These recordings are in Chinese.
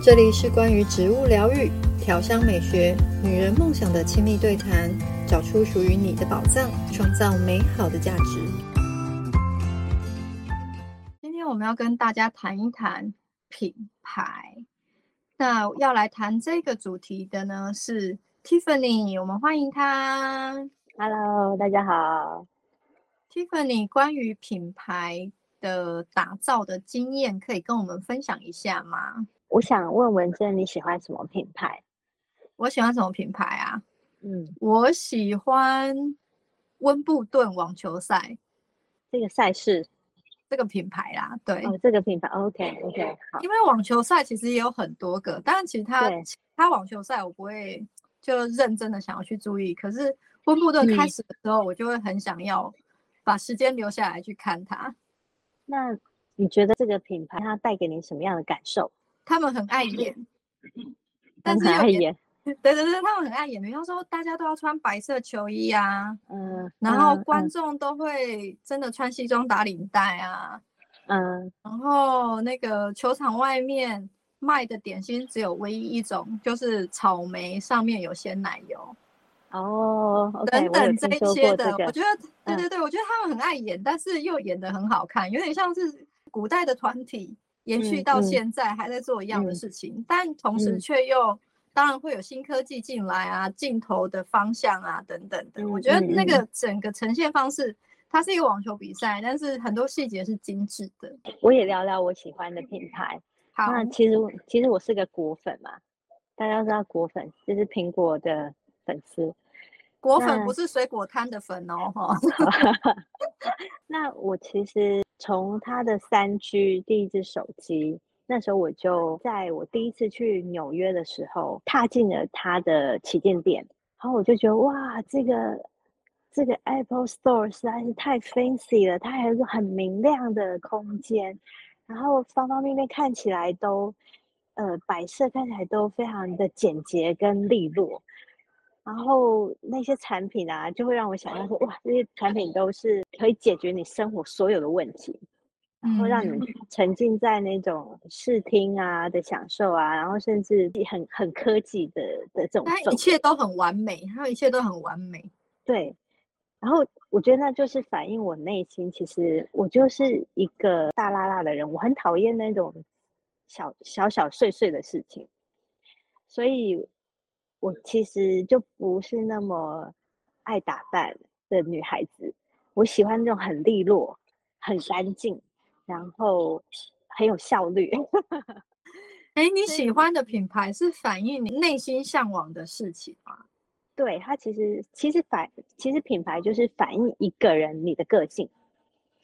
这里是关于植物疗愈、调香美学、女人梦想的亲密对谈，找出属于你的宝藏，创造美好的价值。今天我们要跟大家谈一谈品牌。那要来谈这个主题的呢是 Tiffany，我们欢迎她。Hello，大家好。Tiffany，关于品牌的打造的经验，可以跟我们分享一下吗？我想问文珍，你喜欢什么品牌？我喜欢什么品牌啊？嗯，我喜欢温布顿网球赛这个赛事，这个品牌啦。对，哦，这个品牌，OK OK，好。因为网球赛其实也有很多个，当然其他对其他网球赛我不会就认真的想要去注意，可是温布顿开始的时候，我就会很想要把时间留下来去看它。那你觉得这个品牌它带给你什么样的感受？他们很爱演，但是很爱演，对对对，他们很爱演。比方说，大家都要穿白色球衣啊，嗯，然后观众都会真的穿西装打领带啊，嗯，然后那个球场外面卖的点心只有唯一一种，就是草莓上面有鲜奶油，哦，okay, 等等这一些的，我，我觉得，对对对，嗯、我觉得他们很爱演，但是又演得很好看，有点像是古代的团体。延续到现在还在做一样的事情，嗯嗯、但同时却又、嗯、当然会有新科技进来啊，镜头的方向啊等等的。嗯、我觉得那个整个呈现方式，嗯、它是一个网球比赛，但是很多细节是精致的。我也聊聊我喜欢的品牌。好，那其实其实我是个果粉嘛，大家都知道果粉就是苹果的粉丝。果粉不是水果摊的粉哦，哈。那我其实从他的三 G 第一支手机，那时候我就在我第一次去纽约的时候，踏进了他的旗舰店，然后我就觉得哇，这个这个 Apple Store 实在是太 fancy 了，它还有一个很明亮的空间，然后方方面面看起来都，呃，摆设看起来都非常的简洁跟利落。然后那些产品啊，就会让我想到说，哇，这些产品都是可以解决你生活所有的问题，然后让你沉浸在那种视听啊的享受啊，然后甚至很很科技的的这种，一切都很完美，然后一切都很完美。对，然后我觉得那就是反映我内心，其实我就是一个大剌剌的人，我很讨厌那种小小小碎碎的事情，所以。我其实就不是那么爱打扮的女孩子，我喜欢那种很利落、很干净，然后很有效率。哎，你喜欢的品牌是反映你内心向往的事情吗？对，它其实其实反其实品牌就是反映一个人你的个性。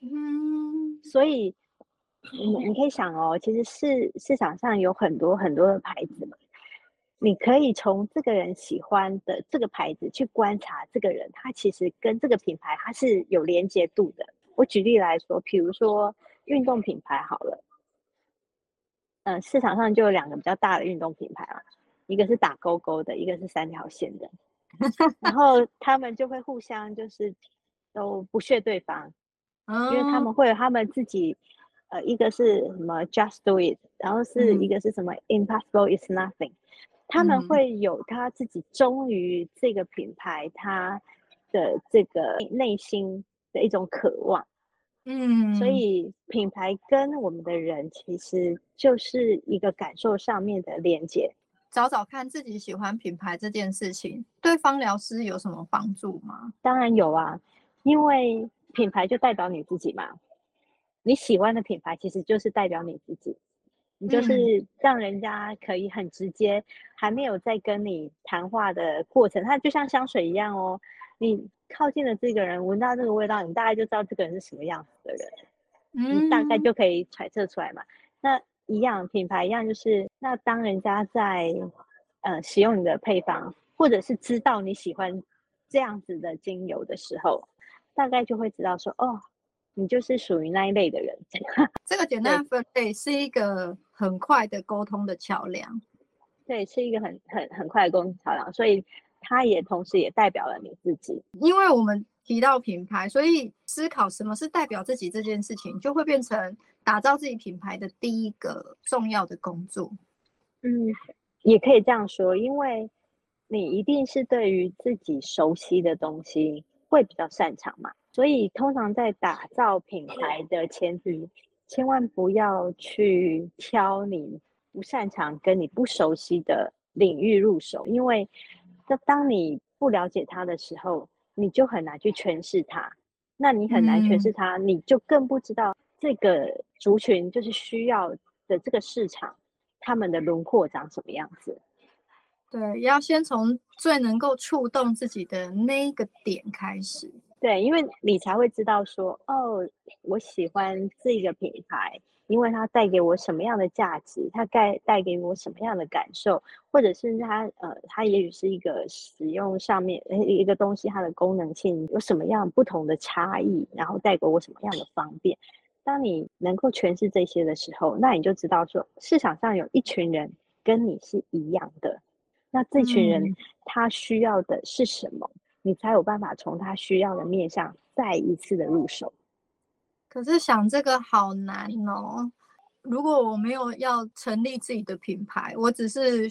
嗯，所以你你可以想哦，其实市市场上有很多很多的牌子嘛。你可以从这个人喜欢的这个牌子去观察这个人，他其实跟这个品牌他是有连接度的。我举例来说，比如说运动品牌好了，嗯，市场上就有两个比较大的运动品牌啊，一个是打勾勾的，一个是三条线的，然后他们就会互相就是都不屑对方，因为他们会有他们自己，呃，一个是什么 Just Do It，然后是一个是什么 Impossible Is Nothing。他们会有他自己忠于这个品牌，他的这个内心的一种渴望，嗯，所以品牌跟我们的人其实就是一个感受上面的连接。找找看自己喜欢品牌这件事情，对方疗师有什么帮助吗？当然有啊，因为品牌就代表你自己嘛，你喜欢的品牌其实就是代表你自己。你就是让人家可以很直接，嗯、还没有在跟你谈话的过程，它就像香水一样哦。你靠近了这个人，闻到这个味道，你大概就知道这个人是什么样子的人，嗯、你大概就可以揣测出来嘛。那一样品牌一样，就是那当人家在呃使用你的配方，或者是知道你喜欢这样子的精油的时候，大概就会知道说哦。你就是属于那一类的人。这个简单分类是一个很快的沟通的桥梁。对，是一个很很很快的沟通桥梁，所以它也同时也代表了你自己。因为我们提到品牌，所以思考什么是代表自己这件事情，就会变成打造自己品牌的第一个重要的工作。嗯，也可以这样说，因为你一定是对于自己熟悉的东西会比较擅长嘛，所以通常在打造品牌的前提，千万不要去挑你不擅长跟你不熟悉的领域入手，因为这当你不了解它的时候，你就很难去诠释它。那你很难诠释它，嗯、你就更不知道这个族群就是需要的这个市场，他们的轮廓长什么样子。对，要先从最能够触动自己的那个点开始。对，因为你才会知道说，哦，我喜欢这个品牌。因为它带给我什么样的价值，它带带给我什么样的感受，或者是它呃，它也许是一个使用上面一个东西，它的功能性有什么样不同的差异，然后带给我什么样的方便。当你能够诠释这些的时候，那你就知道说市场上有一群人跟你是一样的，那这群人他需要的是什么，嗯、你才有办法从他需要的面向再一次的入手。可是想这个好难哦。如果我没有要成立自己的品牌，我只是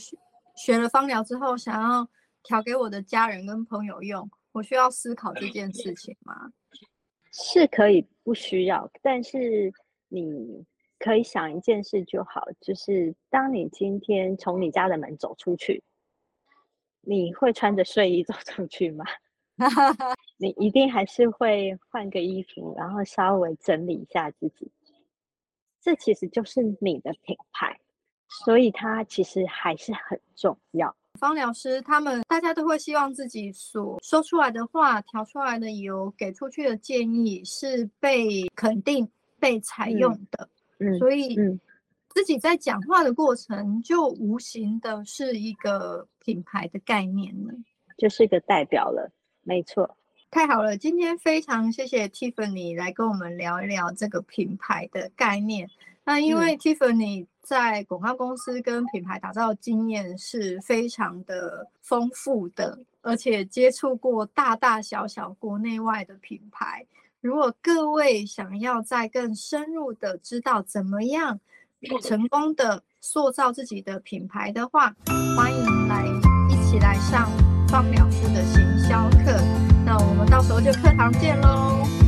学了芳疗之后想要调给我的家人跟朋友用，我需要思考这件事情吗？是可以不需要，但是你可以想一件事就好，就是当你今天从你家的门走出去，你会穿着睡衣走 出去吗？你一定还是会换个衣服，然后稍微整理一下自己。这其实就是你的品牌，所以它其实还是很重要。芳疗师他们大家都会希望自己所说出来的话、调出来的油、给出去的建议是被肯定、被采用的。嗯，所以自己在讲话的过程，就无形的是一个品牌的概念了，就是一个代表了。没错，太好了！今天非常谢谢 Tiffany 来跟我们聊一聊这个品牌的概念。那因为 Tiffany 在广告公司跟品牌打造的经验是非常的丰富的，而且接触过大大小小国内外的品牌。如果各位想要再更深入的知道怎么样成功的塑造自己的品牌的话，欢迎来一起来上方疗师的行销课，那我们到时候就课堂见喽。